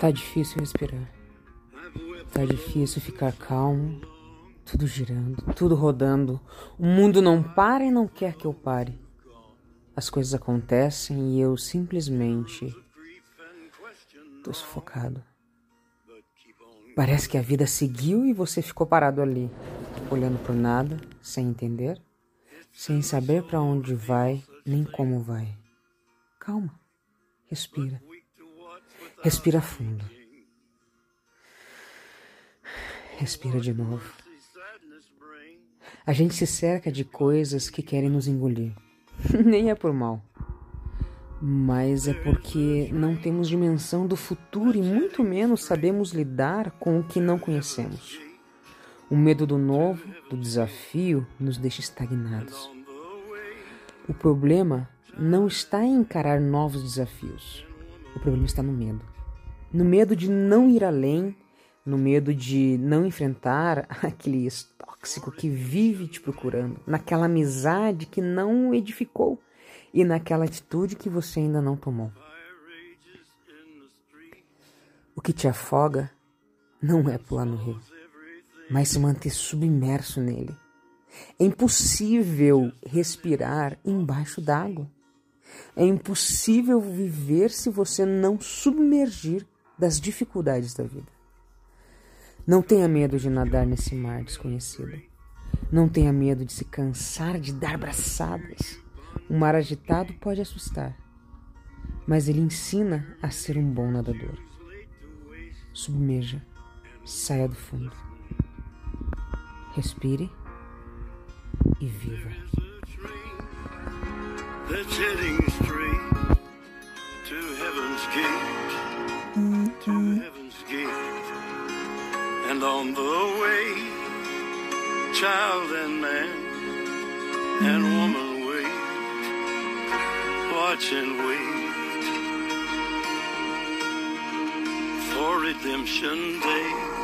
Tá difícil respirar. Tá difícil ficar calmo. Tudo girando, tudo rodando. O mundo não para e não quer que eu pare. As coisas acontecem e eu simplesmente tô sufocado. Parece que a vida seguiu e você ficou parado ali, olhando por nada, sem entender, sem saber para onde vai nem como vai. Calma, respira. Respira fundo. Respira de novo. A gente se cerca de coisas que querem nos engolir. Nem é por mal, mas é porque não temos dimensão do futuro e muito menos sabemos lidar com o que não conhecemos. O medo do novo, do desafio, nos deixa estagnados. O problema não está em encarar novos desafios. O problema está no medo. No medo de não ir além, no medo de não enfrentar aquele tóxico que vive te procurando, naquela amizade que não edificou e naquela atitude que você ainda não tomou. O que te afoga não é pular no rio, mas se manter submerso nele. É impossível respirar embaixo d'água. É impossível viver se você não submergir das dificuldades da vida. Não tenha medo de nadar nesse mar desconhecido. Não tenha medo de se cansar de dar braçadas. O mar agitado pode assustar, mas ele ensina a ser um bom nadador. Submeja, saia do fundo. Respire e viva. That's heading straight to heaven's gate, to heaven's gate, and on the way, child and man and woman wait, watch and wait for redemption day.